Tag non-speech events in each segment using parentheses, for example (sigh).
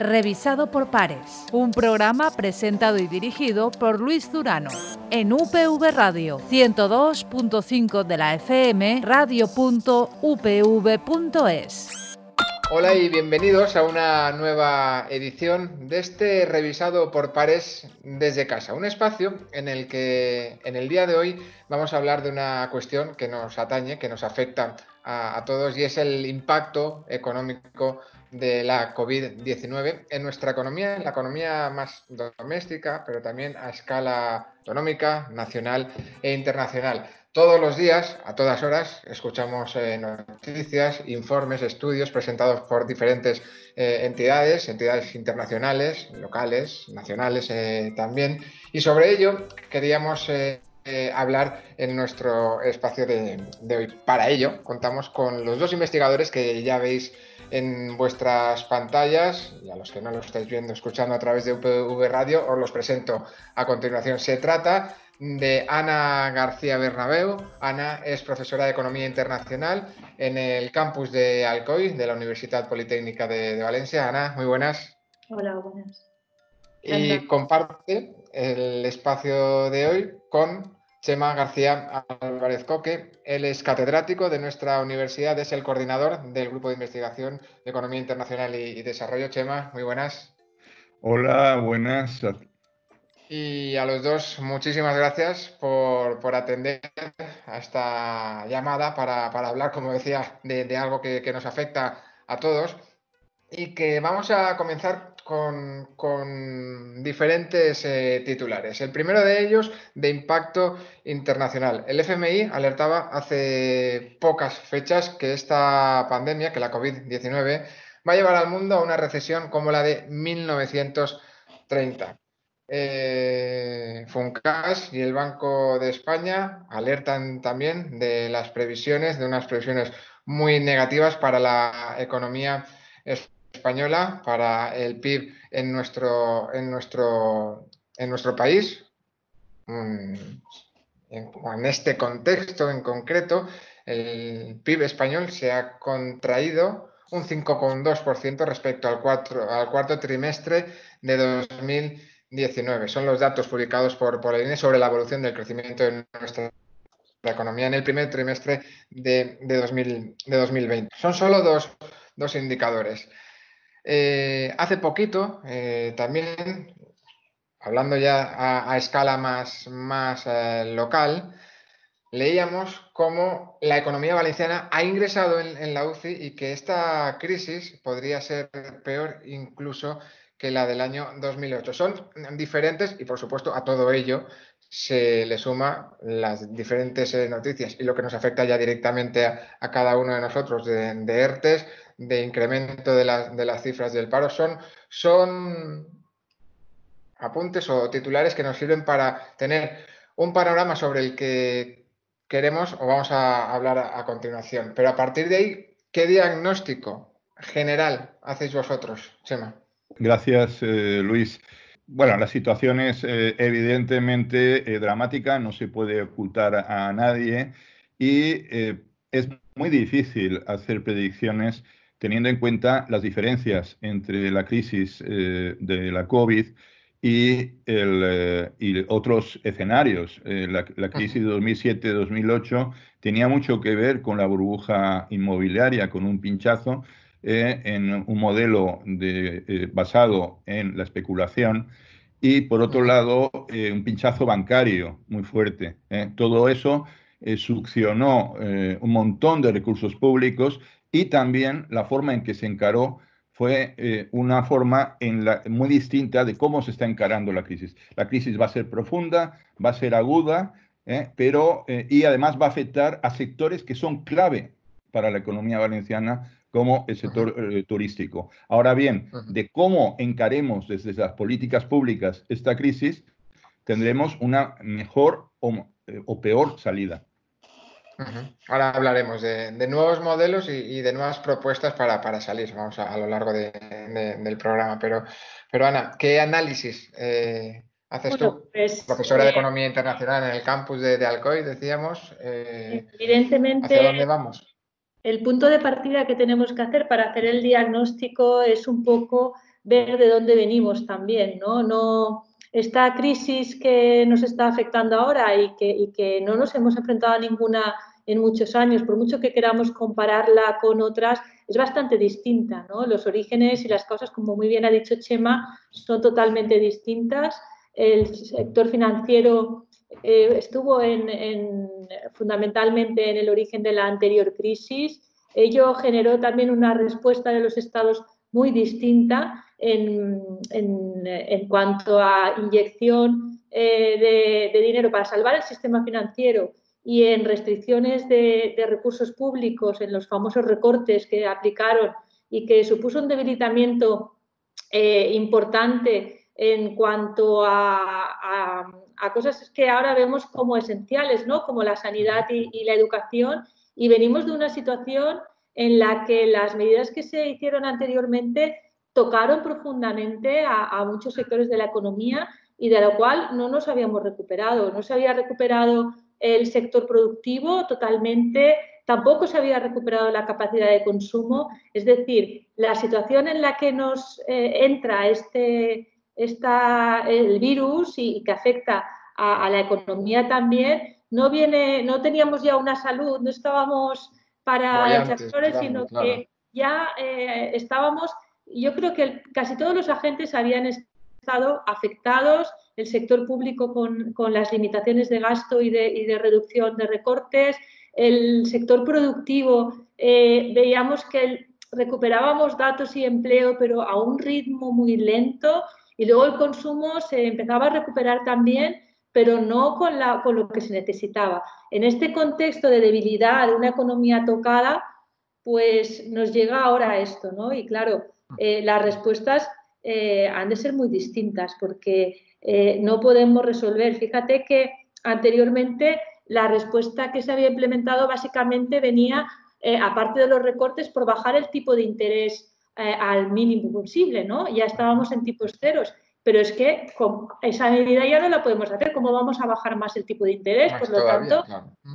revisado por pares. Un programa presentado y dirigido por Luis Durano. En UPV Radio 102.5 de la FM, radio.upv.es. Hola y bienvenidos a una nueva edición de este revisado por pares desde casa, un espacio en el que en el día de hoy vamos a hablar de una cuestión que nos atañe, que nos afecta a, todos y es el impacto económico de la COVID-19 en nuestra economía, en la economía más doméstica, pero también a escala autonómica, nacional e internacional. Todos los días, a todas horas, escuchamos eh, noticias, informes, estudios presentados por diferentes eh, entidades, entidades internacionales, locales, nacionales eh, también. Y sobre ello queríamos hablar en nuestro espacio de, de, hoy. Para ello, contamos con los dos investigadores que ya veis en vuestras pantallas y a los que no lo estáis viendo, escuchando a través de UPV Radio, os los presento a continuación. Se trata de Ana García Bernabeu. Ana es profesora de Economía Internacional en el campus de Alcoy, de la Universidad Politécnica de, Valencia. Ana, muy buenas. Hola, buenas. Y comparte el espacio de hoy con Chema García Álvarez Coque. Él es catedrático de nuestra universidad, es el coordinador del Grupo de Investigación de Economía Internacional y, Desarrollo. Chema, muy buenas. Hola, buenas y a los dos, muchísimas gracias por, atender a esta llamada para, hablar, como decía, de, algo que, nos afecta a todos. Y que vamos a comenzar con, diferentes eh, titulares. El primero de ellos, de impacto internacional. El FMI alertaba hace pocas fechas que esta pandemia, que la COVID-19, va a llevar al mundo a una recesión como la de 1930 eh, Funcas y el Banco de España alertan también de las previsiones, de unas previsiones muy negativas para la economía española, para el PIB en nuestro, en nuestro, en nuestro país. En, este contexto en concreto, el PIB español se ha contraído un 5,2% respecto al, al cuarto trimestre de 2020 19. Son los datos publicados por, por el INE sobre la evolución del crecimiento de nuestra economía en el primer trimestre de, de, 2020. Son solo dos, indicadores. Eh, hace poquito, eh, también, hablando ya a, escala más, más eh, local, leíamos cómo la economía valenciana ha ingresado en, la UCI y que esta crisis podría ser peor incluso que la del año 2008. Son diferentes y, por supuesto, a todo ello se le suma las diferentes noticias y lo que nos afecta ya directamente a, cada uno de nosotros de, ERTES, de incremento de, las cifras del paro. Son, son apuntes o titulares que nos sirven para tener un panorama sobre el que queremos o vamos a hablar a, a continuación. Pero a partir de ahí, ¿qué diagnóstico general hacéis vosotros, Chema? Gracias, eh, Luis. Bueno, la situación es eh, evidentemente eh, dramática, no se puede ocultar a nadie y es muy difícil hacer predicciones teniendo en cuenta las diferencias entre la crisis de la COVID y, otros escenarios. la, la, crisis de 2007-2008 tenía mucho que ver con la burbuja inmobiliaria, con un pinchazo eh, en un modelo de, eh, basado en la especulación y, por otro lado, eh, un pinchazo bancario muy fuerte. Todo eso succionó un montón de recursos públicos y también la forma en que se encaró fue una forma en la, muy distinta de cómo se está encarando la crisis. La crisis va a ser profunda, va a ser aguda, pero y además va a afectar a sectores que son clave para la economía valenciana como el sector eh, turístico. Ahora bien, de cómo encaremos desde las políticas públicas esta crisis, tendremos una mejor o, eh, peor salida. Ahora hablaremos de, nuevos modelos y, de nuevas propuestas para, salir, vamos a, lo largo del programa. Pero, pero Ana, ¿qué análisis eh, haces tú? Pues, Profesora de Economía Internacional en el campus de, Alcoy, decíamos. evidentemente, ¿Hacia dónde vamos? el punto de partida que tenemos que hacer para hacer el diagnóstico es un poco ver de dónde venimos también, ¿no? no esta crisis que nos está afectando ahora y que, y que no nos hemos enfrentado a ninguna en muchos años, por mucho que queramos compararla con otras, es bastante distinta. Los orígenes y las causas, como muy bien ha dicho Chema, son totalmente distintas. El sector financiero eh, estuvo en, fundamentalmente en el origen de la anterior crisis. Ello generó también una respuesta de los estados muy distinta en, cuanto a inyección eh, de, dinero para salvar el sistema financiero y en restricciones de, recursos públicos, en los famosos recortes que aplicaron y que supuso un debilitamiento eh, importante en cuanto a, cosas que ahora vemos como esenciales, ¿no? como la sanidad y, la educación, y venimos de una situación en la que las medidas que se hicieron anteriormente tocaron profundamente a, muchos sectores de la economía y de lo cual no nos habíamos recuperado. No se había recuperado el sector productivo totalmente, tampoco se había recuperado la capacidad de consumo. Es decir, la situación en la que nos eh, entra este, esta, el virus y, que afecta a, la economía también, no, viene, no teníamos ya una salud, no estábamos para flores, sino que ya eh, estábamos, yo creo que casi todos los agentes habían estado afectados, el sector público con, con las limitaciones de gasto y de, y de, reducción de recortes, el sector productivo, eh, veíamos que recuperábamos datos y empleo, pero a un ritmo muy lento y luego el consumo se empezaba a recuperar también, pero no con, la, con lo que se necesitaba. En este contexto de debilidad de una economía tocada, pues nos llega ahora esto, ¿no? Y claro, eh, las respuestas eh, han de ser muy distintas porque eh, no podemos resolver. Fíjate que anteriormente la respuesta que se había implementado básicamente venía, aparte de los recortes, por bajar el tipo de interés eh, al mínimo posible, ¿no? Ya estábamos en tipos ceros. Pero es que con esa medida ya no la podemos hacer. ¿Cómo vamos a bajar más el tipo de interés? Por lo tanto,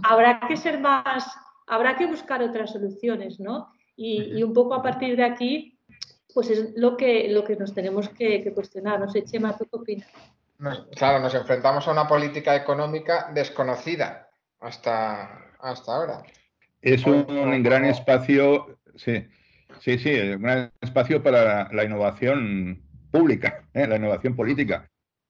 habrá que ser más, habrá que buscar otras soluciones, ¿no? Y, un poco a partir de aquí, pues es lo que, lo que nos tenemos que, cuestionar. No sé, Chema, ¿tú qué opinas? claro, nos enfrentamos a una política económica desconocida hasta, hasta ahora. Es un gran espacio, sí, Sí, sí, un gran espacio para la, innovación pública, ¿eh? la innovación política.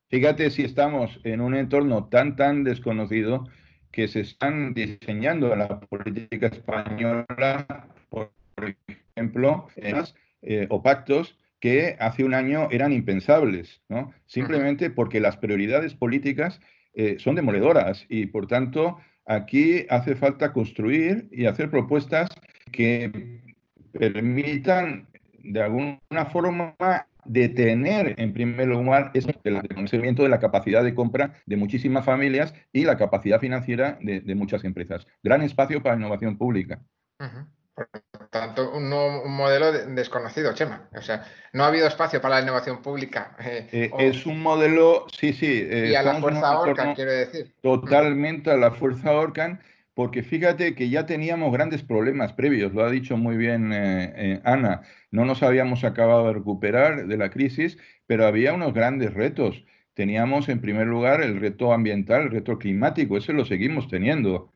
Fíjate si estamos en un entorno tan, tan desconocido que se están diseñando en la política española, por ejemplo, eh, o pactos que hace un año eran impensables, ¿no? Simplemente porque las prioridades políticas eh, son demoledoras y, por tanto, aquí hace falta construir y hacer propuestas que permitan de alguna forma detener en primer lugar el desconocimiento de la capacidad de compra de muchísimas familias y la capacidad financiera de, muchas empresas. Gran espacio para innovación pública. Tanto, un, modelo desconocido, Chema. O sea, no ha habido espacio para la innovación pública. Eh, eh, es un modelo, sí, sí. Eh, y a la fuerza Orcan, quiero decir. Totalmente a la fuerza Orcan porque fíjate que ya teníamos grandes problemas previos, lo ha dicho muy bien Ana, no nos habíamos acabado de recuperar de la crisis, pero había unos grandes retos. Teníamos en primer lugar el reto ambiental, el reto climático, ese lo seguimos teniendo.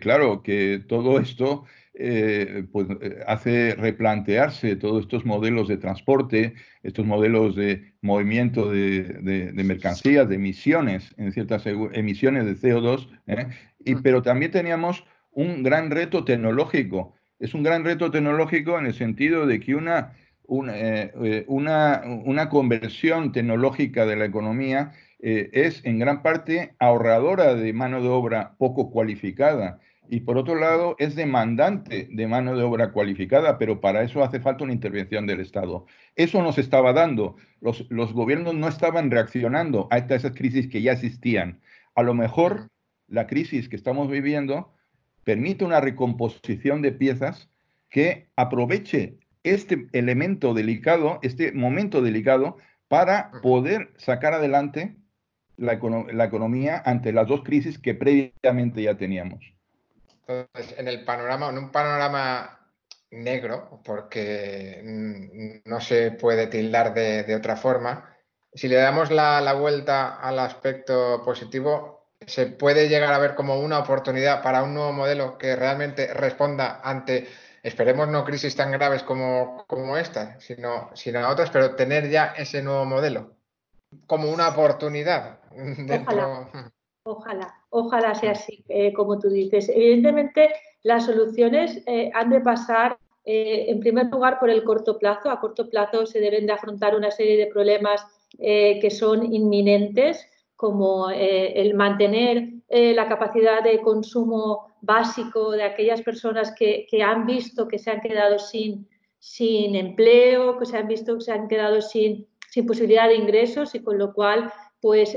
claro que todo esto eh, pues, eh, hace replantearse todos estos modelos de transporte, estos modelos de movimiento de, mercancías, de emisiones, en ciertas emisiones de CO2, ¿eh? y, pero también teníamos un gran reto tecnológico. Es un gran reto tecnológico en el sentido de que una, una, una, conversión tecnológica de la economía es en gran parte ahorradora de mano de obra poco cualificada y por otro lado es demandante de mano de obra cualificada, pero para eso hace falta una intervención del Estado. Eso nos estaba dando. Los, los gobiernos no estaban reaccionando a estas crisis que ya existían. A lo mejor la crisis que estamos viviendo permite una recomposición de piezas que aproveche este elemento delicado, este momento delicado, para poder sacar adelante la, la economía ante las dos crisis que previamente ya teníamos. Entonces, en el panorama, en un panorama negro, porque no se puede tildar de, otra forma. Si le damos la, vuelta al aspecto positivo, se puede llegar a ver como una oportunidad para un nuevo modelo que realmente responda ante, esperemos no crisis tan graves como, como esta, sino, sino otras, pero tener ya ese nuevo modelo como una oportunidad dentro. Ojalá, ojalá, sea así, eh, como tú dices. Evidentemente, las soluciones eh, han de pasar, eh, en primer lugar, por el corto plazo. A corto plazo se deben de afrontar una serie de problemas que son inminentes, como el mantener la capacidad de consumo básico de aquellas personas que, que, han visto que se han quedado sin, sin empleo, que se han visto que se han quedado sin sin posibilidad de ingresos y con lo cual, pues,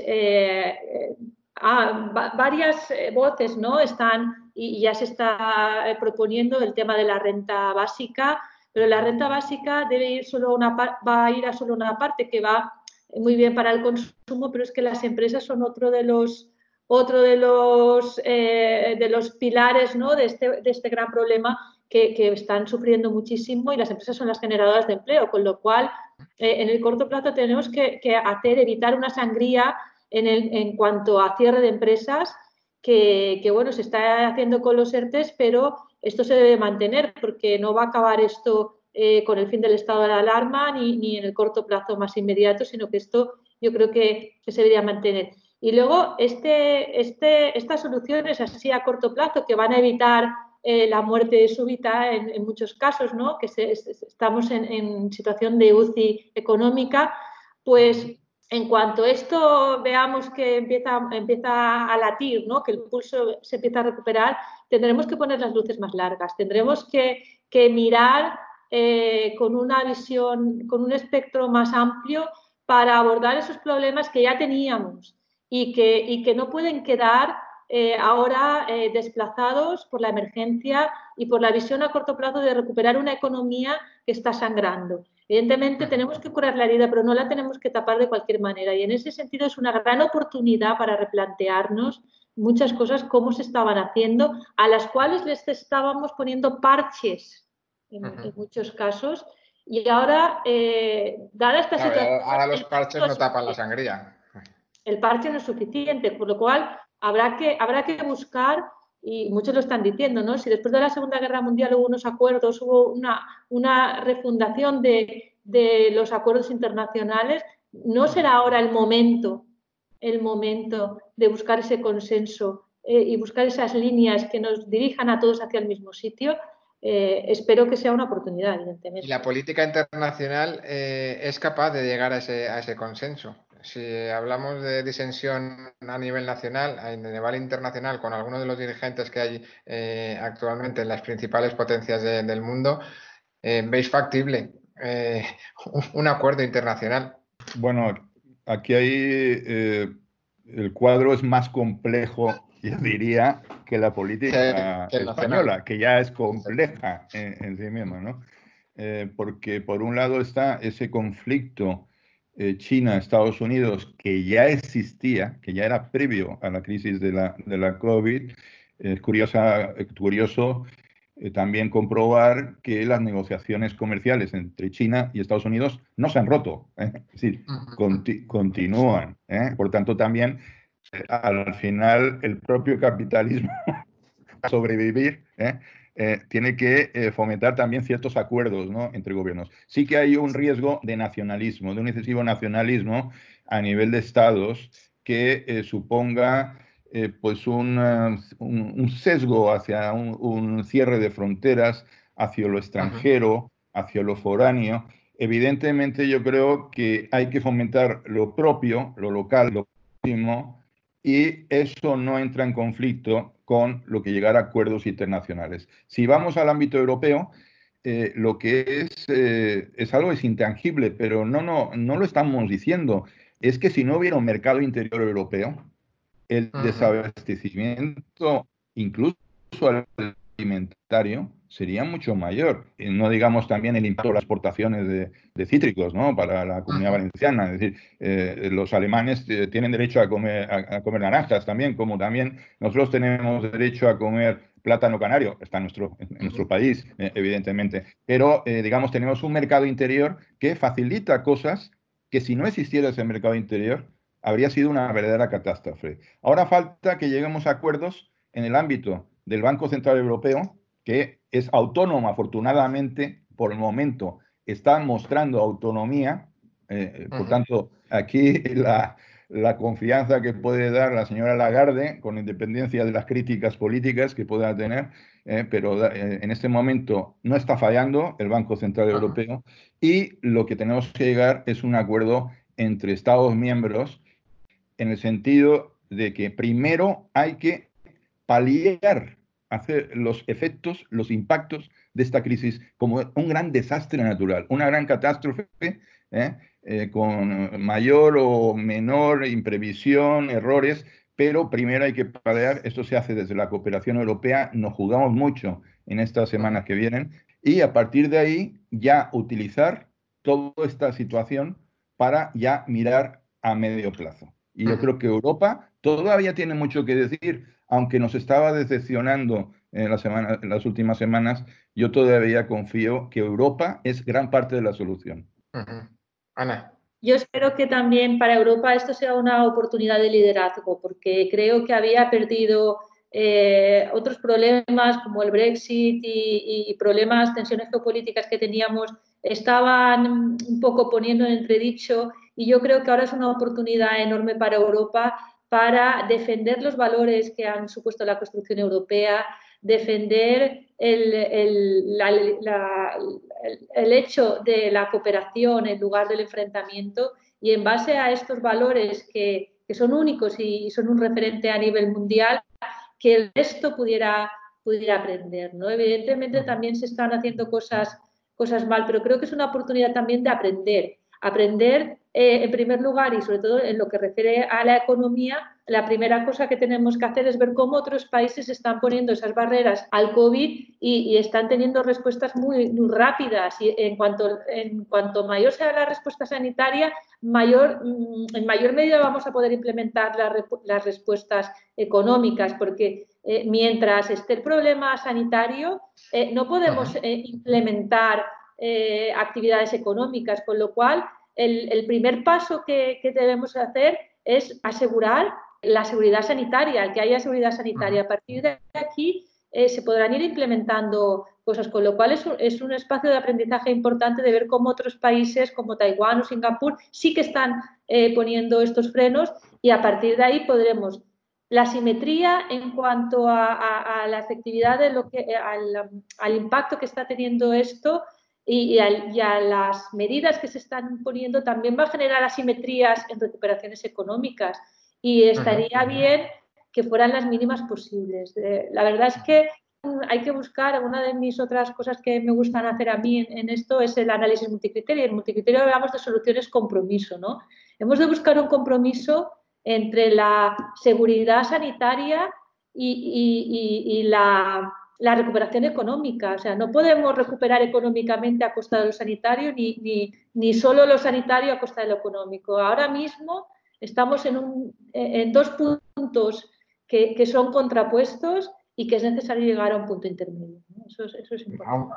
eh, ah, varias eh, voces ¿no? están y ya se está proponiendo el tema de la renta básica, pero la renta básica debe ir solo una va a ir a solo una parte que va muy bien para el consumo, pero es que las empresas son otro de los otro de los, de los pilares ¿no? de, este, de este gran problema que, están sufriendo muchísimo y las empresas son las generadoras de empleo, con lo cual eh, en el corto plazo tenemos que, hacer, evitar una sangría en, en, cuanto a cierre de empresas que, bueno, se está haciendo con los ERTES, pero esto se debe mantener porque no va a acabar esto eh, con el fin del estado de alarma ni, ni, en el corto plazo más inmediato, sino que esto yo creo que, se debería mantener. Y luego, este, este, estas soluciones así a corto plazo que van a evitar eh, la muerte súbita en, muchos casos, ¿no? que estamos en, situación de UCI económica, pues en cuanto esto veamos que empieza, a latir, ¿no? que el pulso se empieza a recuperar, tendremos que poner las luces más largas, tendremos que, mirar eh, con una visión, con un espectro más amplio para abordar esos problemas que ya teníamos y que, y que no pueden quedar eh, ahora eh, desplazados por la emergencia y por la visión a corto plazo de recuperar una economía que está sangrando. Evidentemente tenemos que curar la herida, pero no la tenemos que tapar de cualquier manera. Y en ese sentido es una gran oportunidad para replantearnos muchas cosas como se estaban haciendo, a las cuales les estábamos poniendo parches en, muchos casos. Y ahora, eh, dada esta situación... Ahora los parches no tapan la sangría. El parche no es suficiente, por lo cual habrá que, habrá que buscar, y muchos lo están diciendo, ¿no? Si después de la Segunda Guerra Mundial hubo unos acuerdos, hubo una, una refundación de, los acuerdos internacionales, no será ahora el momento, el momento de buscar ese consenso eh, y buscar esas líneas que nos dirijan a todos hacia el mismo sitio. Eh, espero que sea una oportunidad, evidentemente. ¿Y la política internacional eh, es capaz de llegar a ese, a ese consenso? Si hablamos de disensión a nivel nacional, a nivel internacional, con algunos de los dirigentes que hay eh, actualmente en las principales potencias del mundo, eh, ¿veis factible eh, (laughs) un acuerdo internacional? Bueno, aquí hay el cuadro es más complejo, yo diría, que la política española, que ya es compleja en, en sí misma, ¿no? porque por un lado está ese conflicto eh, China, Estados Unidos, que ya existía, que ya era previo a la crisis de la, de la COVID, es curiosa, curioso eh, también comprobar que las negociaciones comerciales entre China y Estados Unidos no se han roto, ¿eh? es decir, continúan. Por tanto, también al final el propio capitalismo (laughs) a sobrevivir eh, tiene que eh, fomentar también ciertos acuerdos entre gobiernos. Sí que hay un riesgo de nacionalismo, de un excesivo nacionalismo a nivel de estados que eh, suponga pues un, sesgo hacia un, cierre de fronteras, hacia lo extranjero, hacia lo foráneo. Evidentemente yo creo que hay que fomentar lo propio, lo local, lo próximo, y eso no entra en conflicto con lo que llegar a acuerdos internacionales. Si vamos al ámbito europeo, eh, lo que es, eh, es algo es intangible, pero no, no, no lo estamos diciendo. Es que si no hubiera un mercado interior europeo, el desabastecimiento, incluso alimentario, sería mucho mayor. No digamos también el impacto de las exportaciones de, cítricos ¿no? para la comunidad valenciana. Es decir, eh, los alemanes tienen derecho a comer, a comer naranjas también, como también nosotros tenemos derecho a comer plátano canario, está en nuestro, en nuestro país, eh, evidentemente, pero eh, digamos tenemos un mercado interior que facilita cosas que si no existiera ese mercado interior habría sido una verdadera catástrofe. Ahora falta que lleguemos a acuerdos en el ámbito del Banco Central Europeo, que es autónomo afortunadamente por el momento, está mostrando autonomía, eh, por tanto, aquí (laughs) la, la confianza que puede dar la señora Lagarde, con independencia de las críticas políticas que pueda tener, eh, pero eh, en este momento no está fallando el Banco Central Europeo y lo que tenemos que llegar es un acuerdo entre Estados miembros en el sentido de que primero hay que paliar, hacer los efectos, los impactos de esta crisis como un gran desastre natural, una gran catástrofe. ¿eh? Eh, con mayor o menor imprevisión, errores, pero primero hay que paliar, esto se hace desde la cooperación europea, nos jugamos mucho en estas semanas que vienen, y a partir de ahí ya utilizar toda esta situación para ya mirar a medio plazo. Y yo creo que Europa todavía tiene mucho que decir, aunque nos estaba decepcionando en, la semana, en las últimas semanas, yo todavía confío que Europa es gran parte de la solución. Ana. Yo espero que también para Europa esto sea una oportunidad de liderazgo, porque creo que había perdido eh, otros problemas como el Brexit y, problemas, tensiones geopolíticas que teníamos, estaban un poco poniendo en entredicho y yo creo que ahora es una oportunidad enorme para Europa para defender los valores que han supuesto la construcción europea, defender el, el, hecho de la cooperación en lugar del enfrentamiento y en base a estos valores que, son únicos y son un referente a nivel mundial, que el resto pudiera, pudiera aprender. ¿no? Evidentemente también se están haciendo cosas, cosas mal, pero creo que es una oportunidad también de aprender. Aprender eh, en primer lugar y sobre todo en lo que refiere a la economía, la primera cosa que tenemos que hacer es ver cómo otros países están poniendo esas barreras al COVID y, están teniendo respuestas muy, rápidas. Y en cuanto, en cuanto mayor sea la respuesta sanitaria, mayor, mm, en mayor medida vamos a poder implementar las respuestas económicas, porque eh, mientras esté el problema sanitario, eh, no podemos implementar actividades económicas, con lo cual el, primer paso que, debemos hacer es asegurar la seguridad sanitaria, que haya seguridad sanitaria. A partir de aquí eh, se podrán ir implementando cosas, con lo cual es un, espacio de aprendizaje importante de ver cómo otros países como Taiwán o Singapur sí que están eh, poniendo estos frenos y a partir de ahí podremos la simetría en cuanto a, la efectividad de lo que al, impacto que está teniendo esto y, a, las medidas que se están poniendo también va a generar asimetrías en recuperaciones económicas y estaría bien que fueran las mínimas posibles. Eh, la verdad es que hay que buscar, una de mis otras cosas que me gustan hacer a mí en, esto es el análisis multicriterio. En multicriterio hablamos de soluciones compromiso, ¿no? Hemos de buscar un compromiso entre la seguridad sanitaria y la la recuperación económica. O sea, no podemos recuperar económicamente a costa de lo sanitario ni, ni, ni solo lo sanitario a costa de lo económico. Ahora mismo estamos en, un, en dos puntos que, que, son contrapuestos y que es necesario llegar a un punto intermedio. Eso, eso, es importante.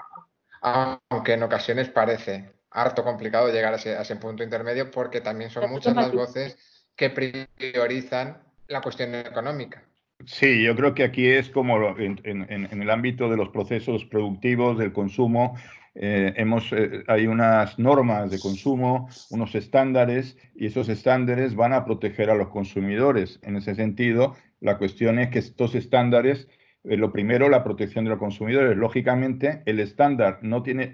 Aunque en ocasiones parece harto complicado llegar a ese, a ese punto intermedio porque también son muchas las voces que priorizan la cuestión económica. Sí, yo creo que aquí es como en, el ámbito de los procesos productivos, del consumo, eh, hemos, eh, hay unas normas de consumo, unos estándares, y esos estándares van a proteger a los consumidores. En ese sentido, la cuestión es que estos estándares, eh, lo primero, la protección de los consumidores. Lógicamente, el estándar no tiene,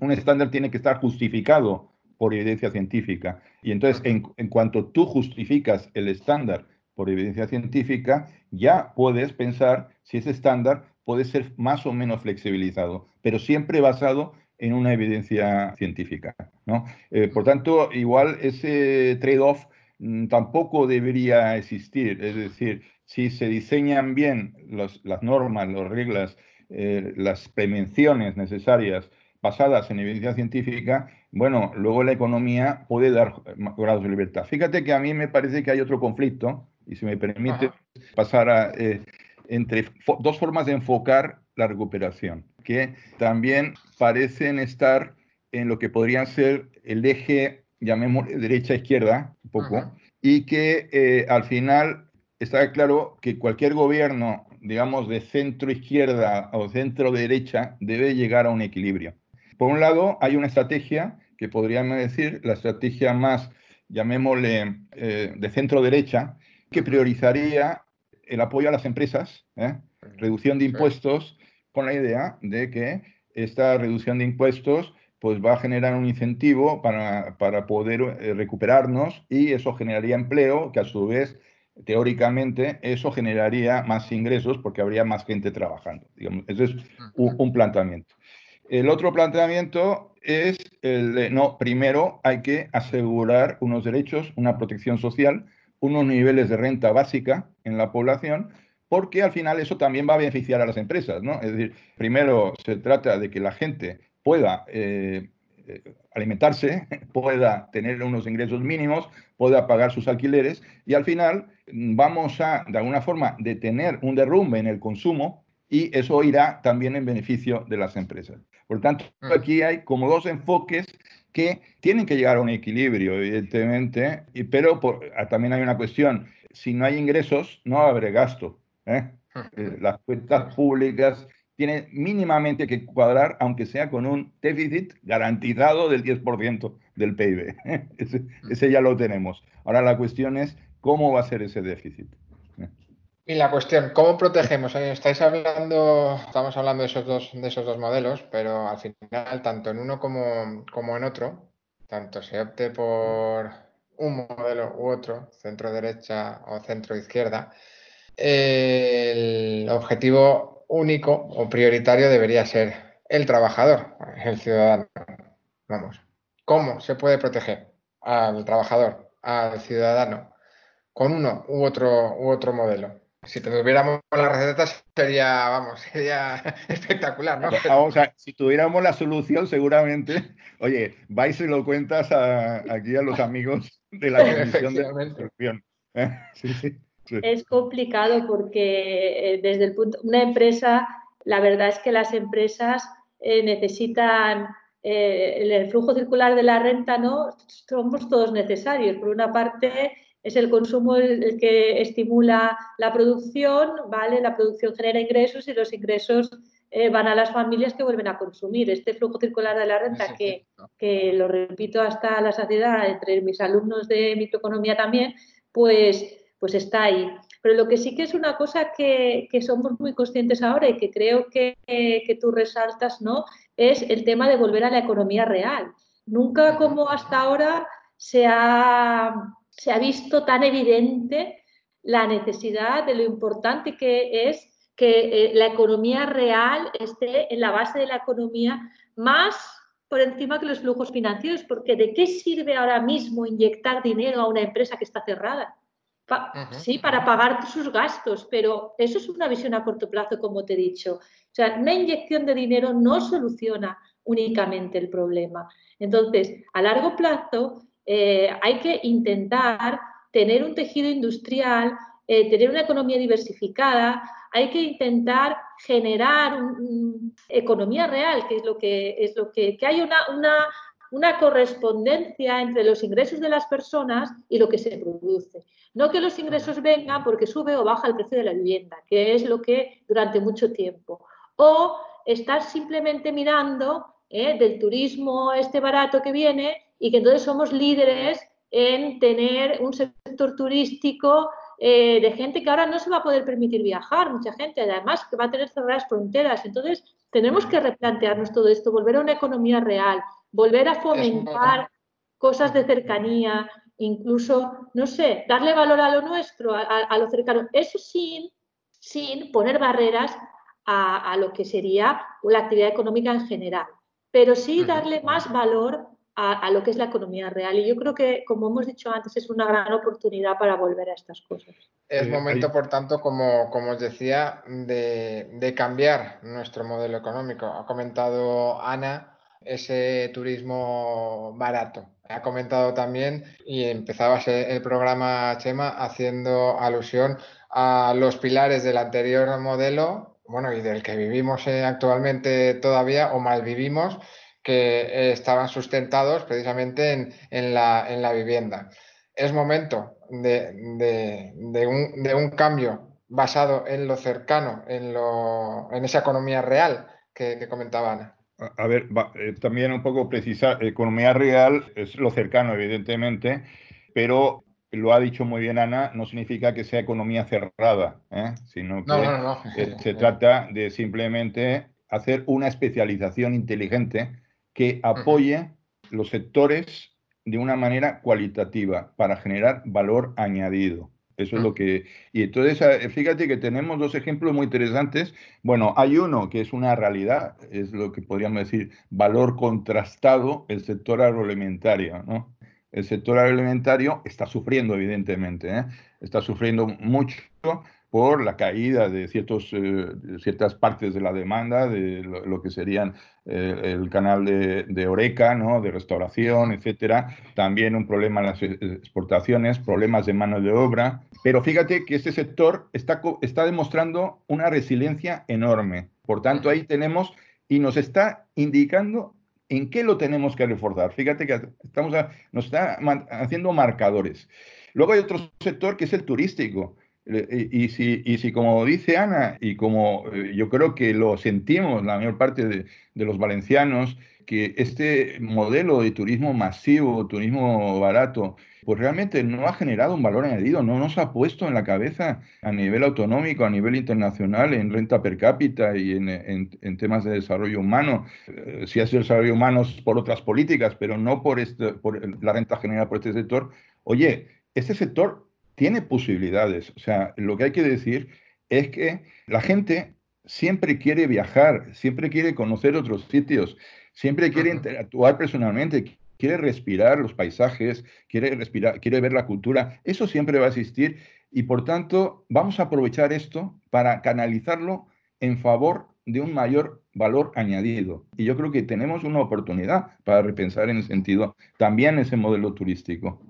un estándar tiene que estar justificado por evidencia científica. Y entonces, en, en cuanto tú justificas el estándar, por evidencia científica, ya puedes pensar si ese estándar puede ser más o menos flexibilizado, pero siempre basado en una evidencia científica. ¿no? Eh, por tanto, igual ese trade-off mm, tampoco debería existir. Es decir, si se diseñan bien las normas, las reglas, eh, las prevenciones necesarias basadas en evidencia científica, bueno, luego la economía puede dar grados de libertad. Fíjate que a mí me parece que hay otro conflicto y si me permite pasar a... Eh, entre dos formas de enfocar la recuperación, que también parecen estar en lo que podrían ser el eje, llamémosle derecha-izquierda, un poco, y que eh, al final está claro que cualquier gobierno, digamos, de centro-izquierda o centro-derecha debe llegar a un equilibrio. Por un lado, hay una estrategia que podríamos decir la estrategia más, llamémosle, eh, de centro-derecha, que priorizaría el apoyo a las empresas, ¿eh? reducción de impuestos, con la idea de que esta reducción de impuestos pues va a generar un incentivo para, para poder eh, recuperarnos y eso generaría empleo, que a su vez, teóricamente, eso generaría más ingresos porque habría más gente trabajando. Digamos. Ese es un, planteamiento. El otro planteamiento es el de, no, primero hay que asegurar unos derechos, una protección social, unos niveles de renta básica en la población, porque al final eso también va a beneficiar a las empresas, ¿no? Es decir, primero se trata de que la gente pueda eh, eh, alimentarse, (laughs) pueda tener unos ingresos mínimos, pueda pagar sus alquileres y al final vamos a, de alguna forma, detener un derrumbe en el consumo y eso irá también en beneficio de las empresas. Por tanto, mm. aquí hay como dos enfoques que tienen que llegar a un equilibrio, evidentemente, y, pero ah, también hay una cuestión, si no hay ingresos, no habrá gasto. ¿eh? Mm. Las cuentas públicas tiene mínimamente que cuadrar, aunque sea con un déficit garantizado del 10% del PIB. Mm. (laughs) ese, ya lo tenemos. Ahora la cuestión es cómo va a ser ese déficit. Y la cuestión, ¿cómo protegemos? Eh, estáis hablando, estamos hablando de esos dos, de esos dos modelos, pero al final, tanto en uno como, como en otro, tanto se opte por un modelo u otro, centro derecha o centro izquierda, el objetivo único o prioritario debería ser el trabajador, el ciudadano. Vamos, ¿cómo se puede proteger al trabajador, al ciudadano, con uno u otro, u otro modelo? Si tuviéramos las recetas sería, vamos, sería (laughs) espectacular, ¿no? Vamos a, si tuviéramos la solución, seguramente, oye, vais y lo cuentas aquí a los amigos de la (laughs) Comisión de Construcción. ¿eh? Sí, sí. Es complicado porque eh, desde el punto, una empresa, la verdad es que las empresas eh, necesitan eh, el flujo circular de la renta, ¿no? Somos todos necesarios. Por una parte, es el consumo el, que estimula la producción, ¿vale? La producción genera ingresos y los ingresos van a las familias que vuelven a consumir. Este flujo circular de la renta, que, que lo repito hasta la saciedad entre mis alumnos de microeconomía también, pues pues está ahí. Pero lo que sí que es una cosa que, somos muy conscientes ahora y que creo que, tú resaltas, ¿no? Es el tema de volver a la economía real. Nunca como hasta ahora se ha, se ha visto tan evidente la necesidad de lo importante que es que eh, la economía real esté en la base de la economía más por encima que los flujos financieros, porque ¿de qué sirve ahora mismo inyectar dinero a una empresa que está cerrada? sí, para pagar sus gastos, pero eso es una visión a corto plazo, como te he dicho. O sea, una inyección de dinero no soluciona únicamente el problema. Entonces, a largo plazo eh, hay que intentar tener un tejido industrial, eh, tener una economía diversificada, hay que intentar generar una economía real, que es lo que es lo que, que hay una, una, una correspondencia entre los ingresos de las personas y lo que se produce. No que los ingresos vengan porque sube o baja el precio de la vivienda, que es lo que durante mucho tiempo. O estar simplemente mirando eh, del turismo este barato que viene y que entonces somos líderes en tener un sector turístico eh, de gente que ahora no se va a poder permitir viajar, mucha gente, además que va a tener cerradas fronteras. Entonces, tenemos que replantearnos todo esto, volver a una economía real, volver a fomentar cosas de cercanía, incluso, no sé, darle valor a lo nuestro, a, lo cercano. Eso sin, sin poner barreras a, lo que sería la actividad económica en general, pero sí darle más valor a, lo que es la economía real. Y yo creo que, como hemos dicho antes, es una gran oportunidad para volver a estas cosas. Es momento, por tanto, como, como os decía, de, de cambiar nuestro modelo económico. Ha comentado Ana ese turismo barato. Ha comentado también y empezaba el programa Chema haciendo alusión a los pilares del anterior modelo, bueno, y del que vivimos eh, actualmente todavía o mal vivimos, que eh, estaban sustentados precisamente en, la, vivienda. Es momento de, un, cambio basado en lo cercano, en, lo, en esa economía real que, que comentaba A ver, eh, también un poco precisar, economía real es lo cercano, evidentemente, pero lo ha dicho muy bien Ana, no significa que sea economía cerrada, ¿eh? sino que se trata de simplemente hacer una especialización inteligente que apoye los sectores de una manera cualitativa para generar valor añadido. Eso es lo que... Y entonces, eh, fíjate que tenemos dos ejemplos muy interesantes. Bueno, hay uno que es una realidad, es lo que podríamos decir valor contrastado, el sector agroalimentario, ¿no? el sector agroalimentario está sufriendo, evidentemente, ¿eh? está sufriendo mucho por la caída de ciertos, eh, ciertas partes de la demanda, de lo, que serían eh, el canal de, de, Oreca, ¿no? de restauración, etcétera. También un problema en las exportaciones, problemas de mano de obra. Pero fíjate que este sector está, está demostrando una resiliencia enorme. Por tanto, ahí tenemos y nos está indicando ¿En qué lo tenemos que reforzar? Fíjate que estamos nos está haciendo marcadores. Luego hay otro sector que es el turístico. Y, si, y si, como dice Ana, y como eh, yo creo que lo sentimos la mayor parte de, los valencianos, que este modelo de turismo masivo, turismo barato, pues realmente no ha generado un valor añadido, no nos ha puesto en la cabeza a nivel autonómico, a nivel internacional, en renta per cápita y en, temas de desarrollo humano. Eh, si es desarrollo humano por otras políticas, pero no por, este, por la renta generada por este sector. Oye, este sector tiene posibilidades. O sea, lo que hay que decir es que la gente siempre quiere viajar, siempre quiere conocer otros sitios, siempre quiere interactuar personalmente, quiere respirar los paisajes, quiere, respirar, quiere ver la cultura, eso siempre va a existir y por tanto vamos a aprovechar esto para canalizarlo en favor de un mayor valor añadido. Y yo creo que tenemos una oportunidad para repensar en ese sentido también ese modelo turístico.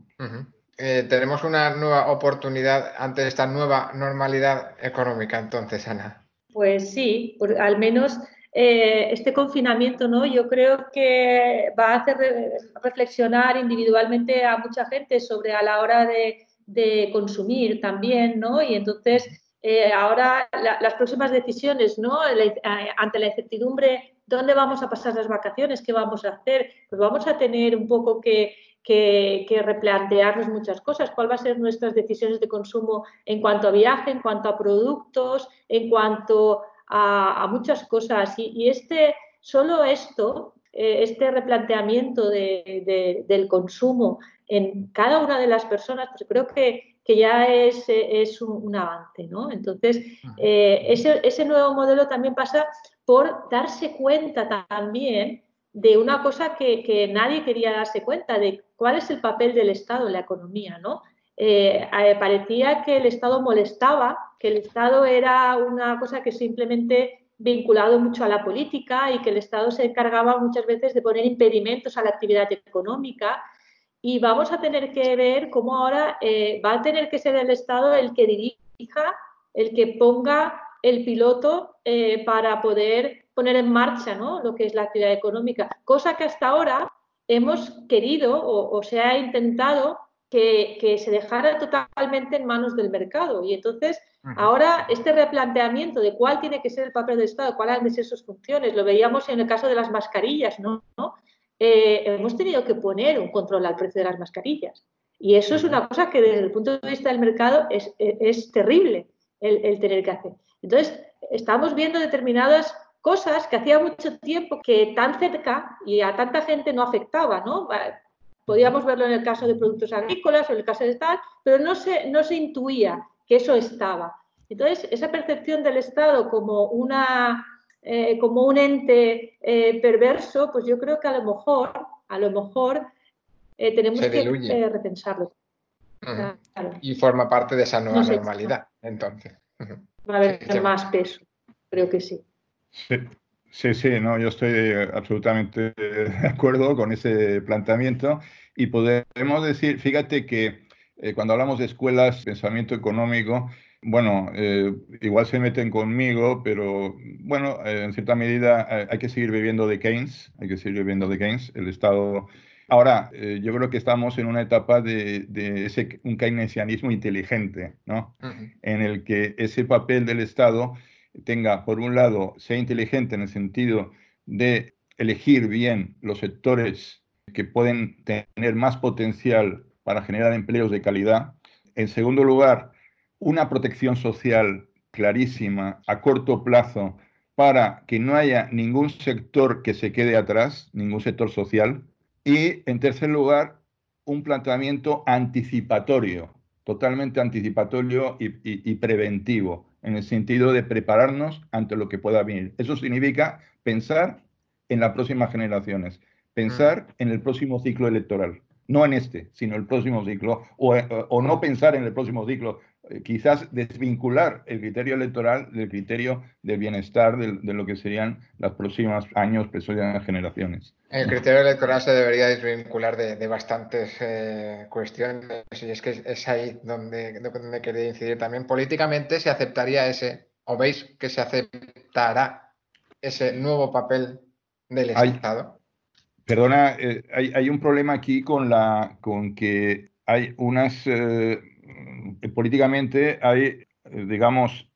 Eh, tenemos una nueva oportunidad ante esta nueva normalidad económica, entonces, Ana. Pues sí, al menos eh, este confinamiento, ¿no? Yo creo que va a hacer reflexionar individualmente a mucha gente sobre a la hora de, consumir también, ¿no? Y entonces eh, ahora las próximas decisiones, ¿no? Ante la incertidumbre, ¿dónde vamos a pasar las vacaciones? ¿Qué vamos a hacer? Pues vamos a tener un poco que, que, que, replantearnos muchas cosas. ¿Cuál va a ser nuestras decisiones de consumo en cuanto a viaje, en cuanto a productos, en cuanto a, muchas cosas. Y, este, solo esto, eh, este replanteamiento del consumo en cada una de las personas, pues creo que, ya es, es un, avance. ¿no? Entonces, eh, ese, ese nuevo modelo también pasa por darse cuenta también de una cosa que, que, nadie quería darse cuenta, de cuál es el papel del Estado en la economía, ¿no? Eh, eh, parecía que el Estado molestaba, que el Estado era una cosa que simplemente vinculado mucho a la política y que el Estado se encargaba muchas veces de poner impedimentos a la actividad económica. Y vamos a tener que ver cómo ahora eh, va a tener que ser el Estado el que dirija, el que ponga el piloto para poder poner en marcha ¿no? lo que es la actividad económica, cosa que hasta ahora hemos querido o se ha intentado que, se dejara totalmente en manos del mercado. Y entonces, ahora este replanteamiento de cuál tiene que ser el papel del Estado, cuáles han de ser sus funciones, lo veíamos en el caso de las mascarillas, ¿no? Eh, hemos tenido que poner un control al precio de las mascarillas. Y eso es una cosa que desde el punto de vista del mercado es, es, terrible el, el, tener que hacer. Entonces, estamos viendo determinadas cosas que hacía mucho tiempo que tan cerca y a tanta gente no afectaba, ¿no? Podíamos verlo en el caso de productos agrícolas o en el caso de tal, pero no se, no se intuía que eso estaba. Entonces, esa percepción del Estado como, una, eh, como un ente eh, perverso, pues yo creo que a lo mejor, a lo mejor eh, tenemos que repensarlo. Y forma parte de esa nueva normalidad, entonces. Va a haber más peso, creo que sí. Sí. Sí, sí, no, yo estoy eh, absolutamente (laughs) de acuerdo con ese planteamiento y podemos decir, fíjate que eh, cuando hablamos de escuelas, pensamiento económico, bueno, eh, igual se meten conmigo, pero bueno, eh, en cierta medida hay que seguir viviendo de Keynes, hay que seguir viviendo de Keynes. El Estado Ahora, yo creo que estamos en una etapa de, ese, un keynesianismo inteligente, ¿no? En el que ese papel del Estado tenga, por un lado, sea inteligente en el sentido de elegir bien los sectores que pueden tener más potencial para generar empleos de calidad. En segundo lugar, una protección social clarísima a corto plazo para que no haya ningún sector que se quede atrás, ningún sector social. Y en tercer lugar, un planteamiento anticipatorio, totalmente anticipatorio y, preventivo, en el sentido de prepararnos ante lo que pueda venir. Eso significa pensar en las próximas generaciones, pensar mm. en el próximo ciclo electoral, no en este, sino el próximo ciclo, o, no pensar en el próximo ciclo, quizás desvincular el criterio electoral del criterio del bienestar de, lo que serían los próximos años, próximas generaciones. El criterio electoral se debería desvincular de, bastantes eh, cuestiones y es que es ahí donde, donde quería incidir también. Políticamente se aceptaría ese, o veis que se aceptará ese nuevo papel del Estado. Perdona, eh, hay, un problema aquí con, la, con que hay unas, eh, políticamente hay, eh, digamos,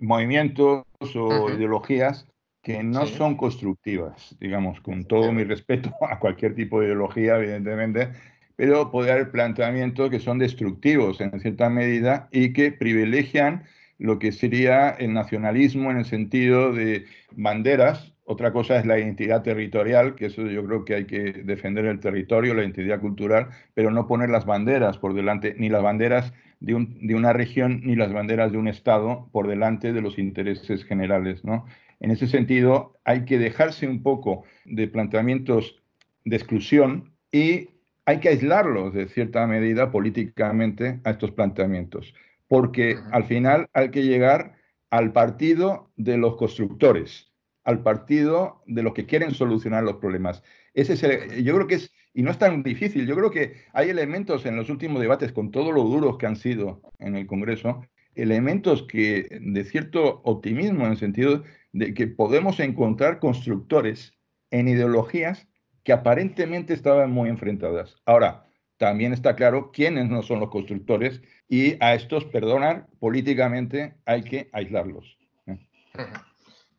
movimientos o ideologías que no son constructivas, digamos, con todo mi respeto (laughs) a cualquier tipo de ideología, evidentemente, pero puede haber planteamientos que son destructivos en cierta medida y que privilegian lo que sería el nacionalismo en el sentido de banderas otra cosa es la identidad territorial, que eso yo creo que hay que defender el territorio, la identidad cultural, pero no poner las banderas por delante, ni las banderas de, una región, ni las banderas de un Estado por delante de los intereses generales. ¿no? En ese sentido, hay que dejarse un poco de planteamientos de exclusión y hay que aislarlos de cierta medida políticamente a estos planteamientos, porque al final hay que llegar al partido de los constructores al partido de los que quieren solucionar los problemas. Ese es yo creo que es, y no es tan difícil, yo creo que hay elementos en los últimos debates, con todo lo duros que han sido en el Congreso, elementos que de cierto optimismo en el sentido de que podemos encontrar constructores en ideologías que aparentemente estaban muy enfrentadas. Ahora, también está claro quiénes no son los constructores y a estos, perdonar, políticamente hay que aislarlos.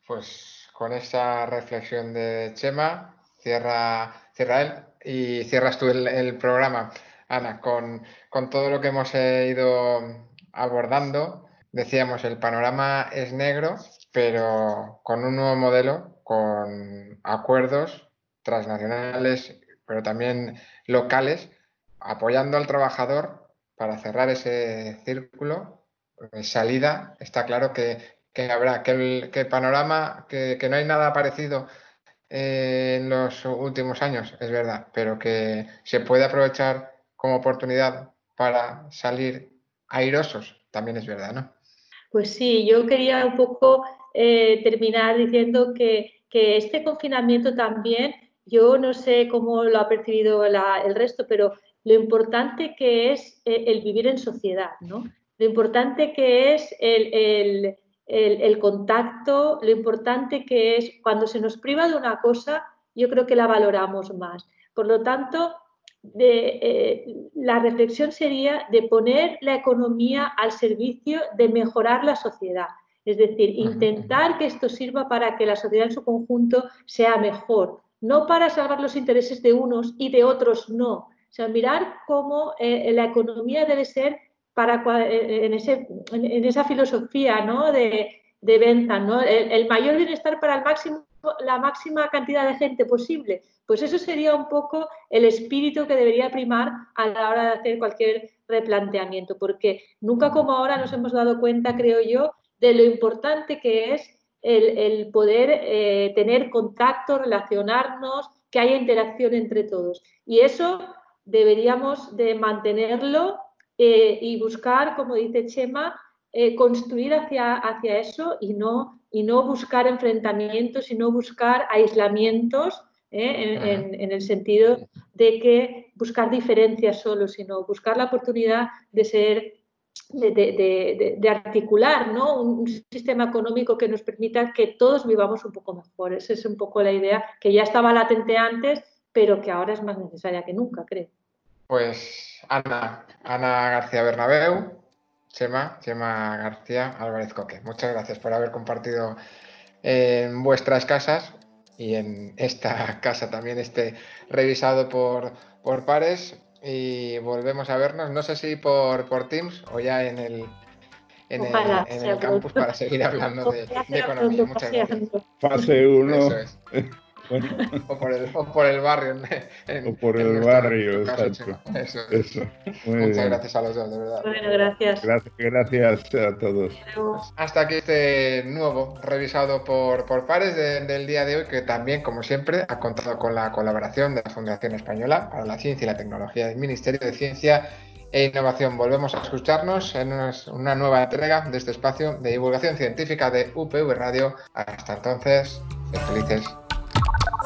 Pues con esa reflexión de Chema, cierra, cierra él y cierras tú el, programa, Ana, con, todo lo que hemos ido abordando. Decíamos, el panorama es negro, pero con un nuevo modelo, con acuerdos transnacionales, pero también locales, apoyando al trabajador para cerrar ese círculo. salida, está claro que que habrá, que el, panorama, que, no hay nada parecido eh, en los últimos años, es verdad, pero que se puede aprovechar como oportunidad para salir airosos, también es verdad, ¿no? Pues sí, yo quería un poco eh, terminar diciendo que, este confinamiento también, yo no sé cómo lo ha percibido el resto, pero lo importante que es eh, el, vivir en sociedad, ¿no? Lo importante que es el, contacto, lo importante que es cuando se nos priva de una cosa, yo creo que la valoramos más. Por lo tanto, eh, la reflexión sería de poner la economía al servicio de mejorar la sociedad. Es decir, intentar que esto sirva para que la sociedad en su conjunto sea mejor, no para salvar los intereses de unos y de otros no. O sea, mirar cómo eh, la economía debe ser para, eh, en, ese, en esa filosofía ¿no? de, de ¿no? El, mayor bienestar para el máximo, la máxima cantidad de gente posible. Pues eso sería un poco el espíritu que debería primar a la hora de hacer cualquier replanteamiento, porque nunca como ahora nos hemos dado cuenta, creo yo, de lo importante que es el, poder eh, tener contacto, relacionarnos, que haya interacción entre todos. Y eso deberíamos de mantenerlo eh, y buscar, como dice Chema, eh, construir hacia, hacia eso y no, y no buscar enfrentamientos y no buscar aislamientos eh, en, el sentido de que buscar diferencias solo, sino buscar la oportunidad de ser de, articular ¿no? un, sistema económico que nos permita que todos vivamos un poco mejor. Esa es un poco la idea que ya estaba latente antes, pero que ahora es más necesaria que nunca, creo. Pues Ana, Ana García Bernabeu, Chema, Chema García Álvarez Coque. Muchas gracias por haber compartido en vuestras casas y en esta (laughs) casa también este revisado por, por pares y volvemos a vernos, no sé si por, por Teams o ya en el, en el, campus para seguir hablando de, economía. Muchas gracias. Fase 1. (laughs) o, por el, por el barrio. o por el barrio, exacto. Eso. Muchas gracias a los dos, de verdad. Bueno, gracias. Gracias, a todos. Hasta aquí este nuevo revisado por, por pares del día de hoy, que también, como siempre, ha contado con la colaboración de la Fundación Española para la Ciencia y la Tecnología del Ministerio de Ciencia e Innovación. Volvemos a escucharnos en una nueva entrega de este espacio de divulgación científica de UPV Radio. Hasta entonces, felices.